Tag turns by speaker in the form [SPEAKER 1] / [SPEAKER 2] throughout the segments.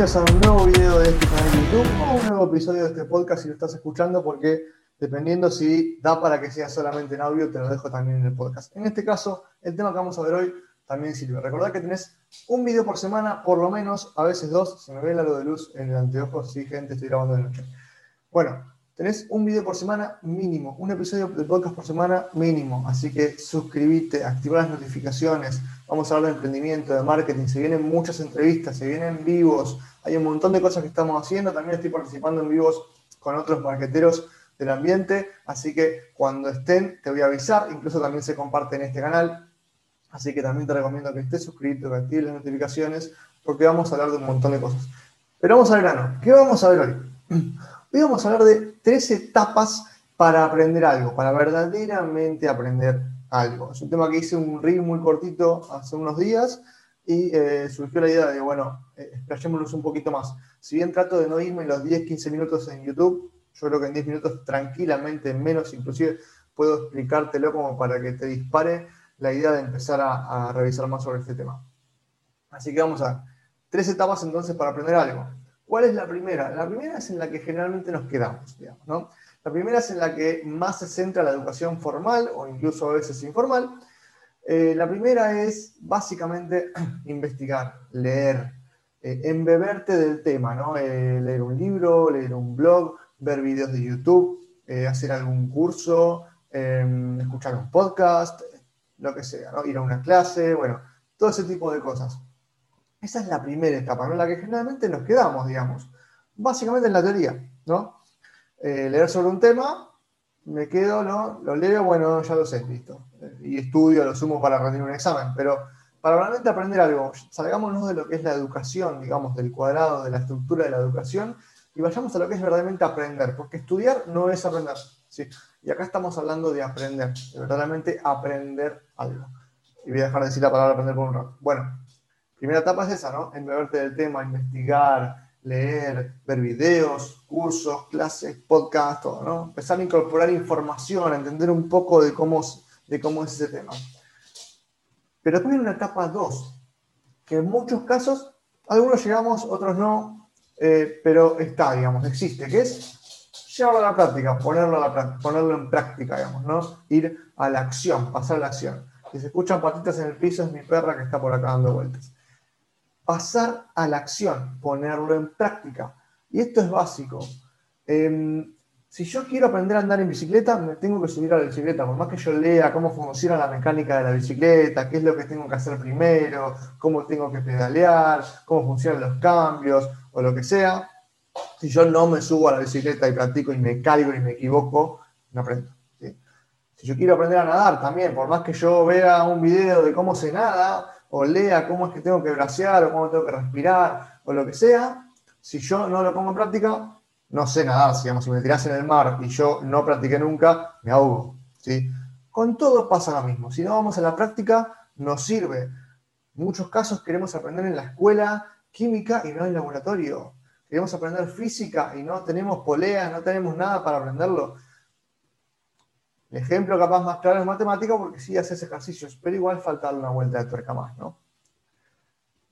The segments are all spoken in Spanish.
[SPEAKER 1] bienvenidos a un nuevo video de este canal de YouTube o un nuevo episodio de este podcast si lo estás escuchando porque dependiendo si da para que sea solamente en audio, te lo dejo también en el podcast. En este caso, el tema que vamos a ver hoy también sirve. Recordad que tenés un video por semana, por lo menos, a veces dos. Se me ve el luz de luz en el anteojo, sí, gente, estoy grabando de noche. Bueno, tenés un video por semana mínimo, un episodio de podcast por semana mínimo. Así que suscríbete, activa las notificaciones. Vamos a hablar de emprendimiento, de marketing. Se vienen muchas entrevistas, se vienen vivos. Hay un montón de cosas que estamos haciendo. También estoy participando en vivos con otros marqueteros del ambiente. Así que cuando estén, te voy a avisar. Incluso también se comparte en este canal. Así que también te recomiendo que estés suscrito, que actives las notificaciones, porque vamos a hablar de un montón de cosas. Pero vamos al grano. ¿Qué vamos a ver hoy? Hoy vamos a hablar de tres etapas para aprender algo, para verdaderamente aprender Es un tema que hice un reel muy cortito hace unos días y eh, surgió la idea de, bueno, eh, explayémonos un poquito más. Si bien trato de no irme los 10, 15 minutos en YouTube, yo creo que en 10 minutos tranquilamente, menos inclusive, puedo explicártelo como para que te dispare la idea de empezar a, revisar más sobre este tema. Así que vamos a tres etapas entonces para aprender algo. ¿Cuál es la primera? La primera es en la que generalmente nos quedamos, digamos, ¿no? La primera es en la que más se centra la educación formal o incluso a veces informal. Eh, la primera es básicamente investigar, leer, eh, embeberte del tema, ¿no? Eh, leer un libro, leer un blog, ver videos de YouTube, hacer algún curso, escuchar un podcast, lo que sea, ¿no? Ir a una clase, bueno, todo ese tipo de cosas. Esa es la primera etapa, ¿no? La que generalmente nos quedamos, digamos. Básicamente en la teoría, ¿no? Eh, leer sobre un tema, me quedo, ¿no? Lo leo, bueno, ya lo sé, listo. y estudio, lo sumo para rendir un examen. Pero para realmente aprender algo, salgámonos de lo que es la educación, digamos, del cuadrado, de la estructura de la educación, y vayamos a lo que es verdaderamente aprender, porque estudiar no es aprender. ¿sí? Y acá estamos hablando de aprender, de verdaderamente aprender algo. Y voy a dejar de decir la palabra aprender por un rato. Bueno, primera etapa es esa, ¿no? Embeberte del tema, investigar, leer, ver videos, cursos, clases, podcasts, todo, ¿no? Empezar a incorporar información, a entender un poco de cómo, de cómo es ese tema. Pero después viene una etapa 2, que en muchos casos, algunos llegamos, otros no, eh, pero está, digamos, existe, que es llevarlo a la práctica, ponerlo, a la, ponerlo en práctica, digamos, ¿no? Ir a la acción, pasar a la acción. Si se escuchan patitas en el piso, es mi perra que está por acá dando vueltas. Pasar a la acción, ponerlo en práctica. Y esto es básico. Em, si yo quiero aprender a andar en bicicleta, me tengo que subir a la bicicleta. Por más que yo lea cómo funciona la mecánica de la bicicleta, qué es lo que tengo que hacer primero, cómo tengo que pedalear, cómo funcionan los cambios o lo que sea, si yo no me subo a la bicicleta y practico y me caigo y me equivoco, no aprendo. Si yo quiero aprender a nadar también, por más que yo vea un video de cómo se nada, o lea cómo es que tengo que bracear, o cómo tengo que respirar, o lo que sea, si yo no lo pongo en práctica, no sé nadar. Digamos, si me tiras en el mar y yo no practiqué nunca, me ahogo. ¿sí? Con todo pasa lo mismo. Si no vamos a la práctica, nos sirve. En muchos casos queremos aprender en la escuela química y no en el laboratorio queremos aprender física y no tenemos poleas, no tenemos nada para aprenderlo. El ejemplo capaz más claro es matemática porque sí haces ejercicios, pero igual falta una vuelta de tuerca más, ¿no?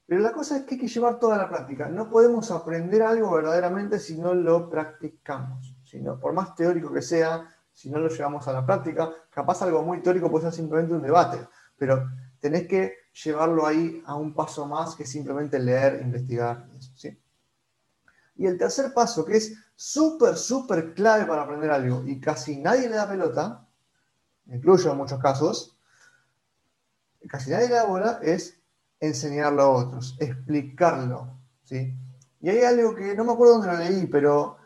[SPEAKER 1] Pero la cosa es que hay que llevar toda la práctica. No podemos aprender algo verdaderamente si no lo practicamos. Si por más teórico que sea, si no lo llevamos a la práctica, capaz algo muy teórico puede ser simplemente un debate, pero tenés que llevarlo ahí a un paso más que simplemente leer, investigar. ¿sí? Y el tercer paso, que es súper, súper clave para aprender algo y casi nadie le da pelota, incluyo en muchos casos, casi nadie bola, es enseñarlo a otros, explicarlo. ¿sí? Y hay algo que no me acuerdo dónde lo leí, pero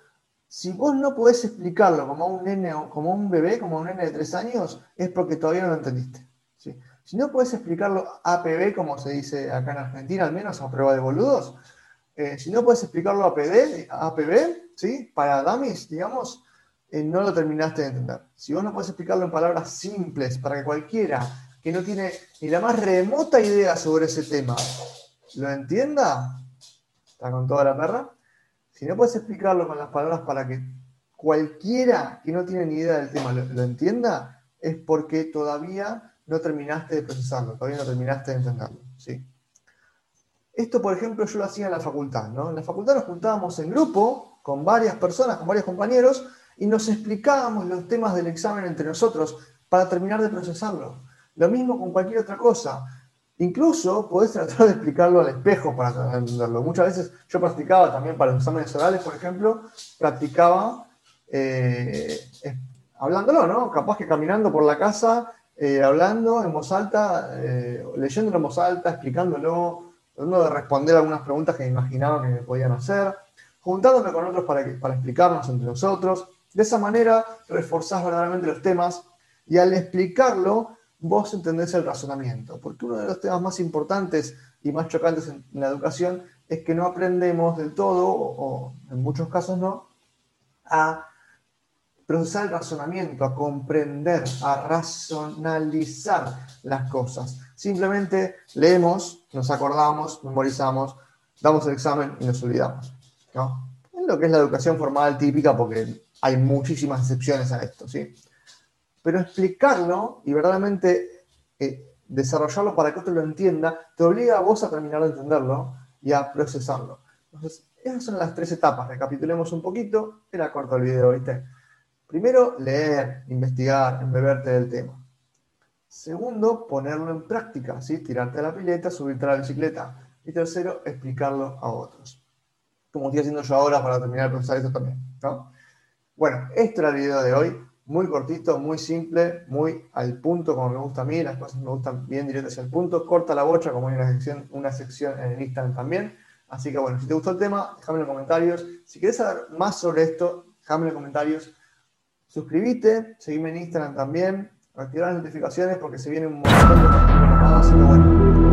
[SPEAKER 1] si vos no podés explicarlo como un nene, como un bebé, como un nene de tres años, es porque todavía no lo entendiste. ¿sí? Si no podés explicarlo APB, como se dice acá en Argentina, al menos a prueba de boludos, eh, si no puedes explicarlo a PD, APB, ¿sí? para dummies, digamos, eh, no lo terminaste de entender. Si vos no puedes explicarlo en palabras simples para que cualquiera que no tiene ni la más remota idea sobre ese tema lo entienda, está con toda la perra. Si no puedes explicarlo con las palabras para que cualquiera que no tiene ni idea del tema lo, lo entienda, es porque todavía no terminaste de procesarlo, todavía no terminaste de entenderlo. ¿sí? esto, por ejemplo, yo lo hacía en la facultad. ¿no? En la facultad nos juntábamos en grupo con varias personas, con varios compañeros, y nos explicábamos los temas del examen entre nosotros para terminar de procesarlo. Lo mismo con cualquier otra cosa. Incluso podés tratar de explicarlo al espejo para entenderlo. Muchas veces yo practicaba también para los exámenes orales, por ejemplo, practicaba eh, hablándolo, ¿no? Capaz que caminando por la casa, eh, hablando en voz alta, eh, leyéndolo en voz alta, explicándolo, tratando de responder algunas preguntas que me imaginaba que me podían hacer, juntándome con otros para, para explicarnos entre nosotros. De esa manera reforzás verdaderamente los temas y al explicarlo vos entendés el razonamiento, porque uno de los temas más importantes y más chocantes en, la educación es que no aprendemos del todo, o, en muchos casos no, a procesar el razonamiento, a comprender, a racionalizar las cosas. Simplemente leemos, nos acordamos, memorizamos, damos el examen y nos olvidamos. ¿no? Es lo que es la educación formal típica, porque hay muchísimas excepciones a esto, ¿sí? pero explicarlo y verdaderamente eh, desarrollarlo para que otro lo entienda, te obliga a vos a terminar de entenderlo y a procesarlo. Entonces, esas son las tres etapas. Recapitulemos un poquito. Era corto el video, ¿viste? Primero, leer, investigar, embeberte del tema. Segundo, ponerlo en práctica, ¿sí? Tirarte a la pileta, subirte a la bicicleta. Y tercero, explicarlo a otros. Como estoy haciendo yo ahora para terminar de procesar esto también, Bueno, esto era el video de hoy muy cortito, muy simple, muy al punto como me gusta a mí, las cosas me gustan bien directas al punto, corta la bocha como hay una sección, una sección en el Instagram también. Así que bueno, si te gustó el tema, déjame en los comentarios. Si quieres saber más sobre esto, déjame en los comentarios. Suscríbete, seguime en Instagram también, activar las notificaciones porque se viene un montón de más. Así que bueno,